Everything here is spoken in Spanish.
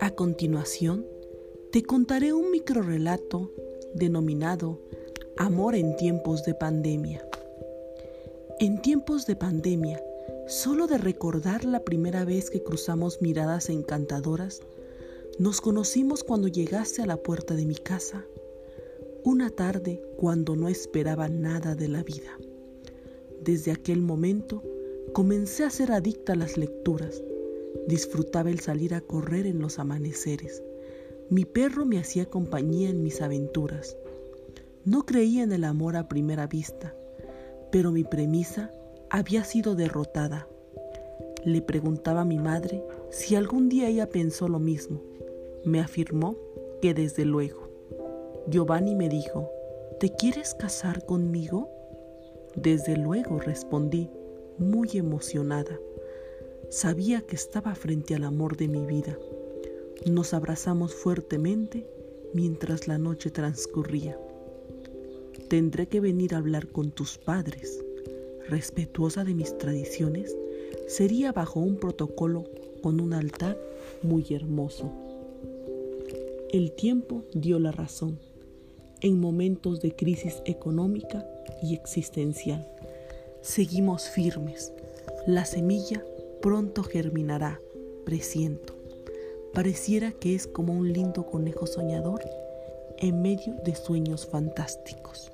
A continuación, te contaré un microrelato denominado Amor en tiempos de pandemia. En tiempos de pandemia, solo de recordar la primera vez que cruzamos miradas encantadoras, nos conocimos cuando llegaste a la puerta de mi casa, una tarde cuando no esperaba nada de la vida. Desde aquel momento comencé a ser adicta a las lecturas. Disfrutaba el salir a correr en los amaneceres. Mi perro me hacía compañía en mis aventuras. No creía en el amor a primera vista, pero mi premisa había sido derrotada. Le preguntaba a mi madre si algún día ella pensó lo mismo me afirmó que desde luego. Giovanni me dijo, ¿te quieres casar conmigo? Desde luego, respondí, muy emocionada. Sabía que estaba frente al amor de mi vida. Nos abrazamos fuertemente mientras la noche transcurría. Tendré que venir a hablar con tus padres. Respetuosa de mis tradiciones, sería bajo un protocolo con un altar muy hermoso. El tiempo dio la razón en momentos de crisis económica y existencial. Seguimos firmes. La semilla pronto germinará, presiento. Pareciera que es como un lindo conejo soñador en medio de sueños fantásticos.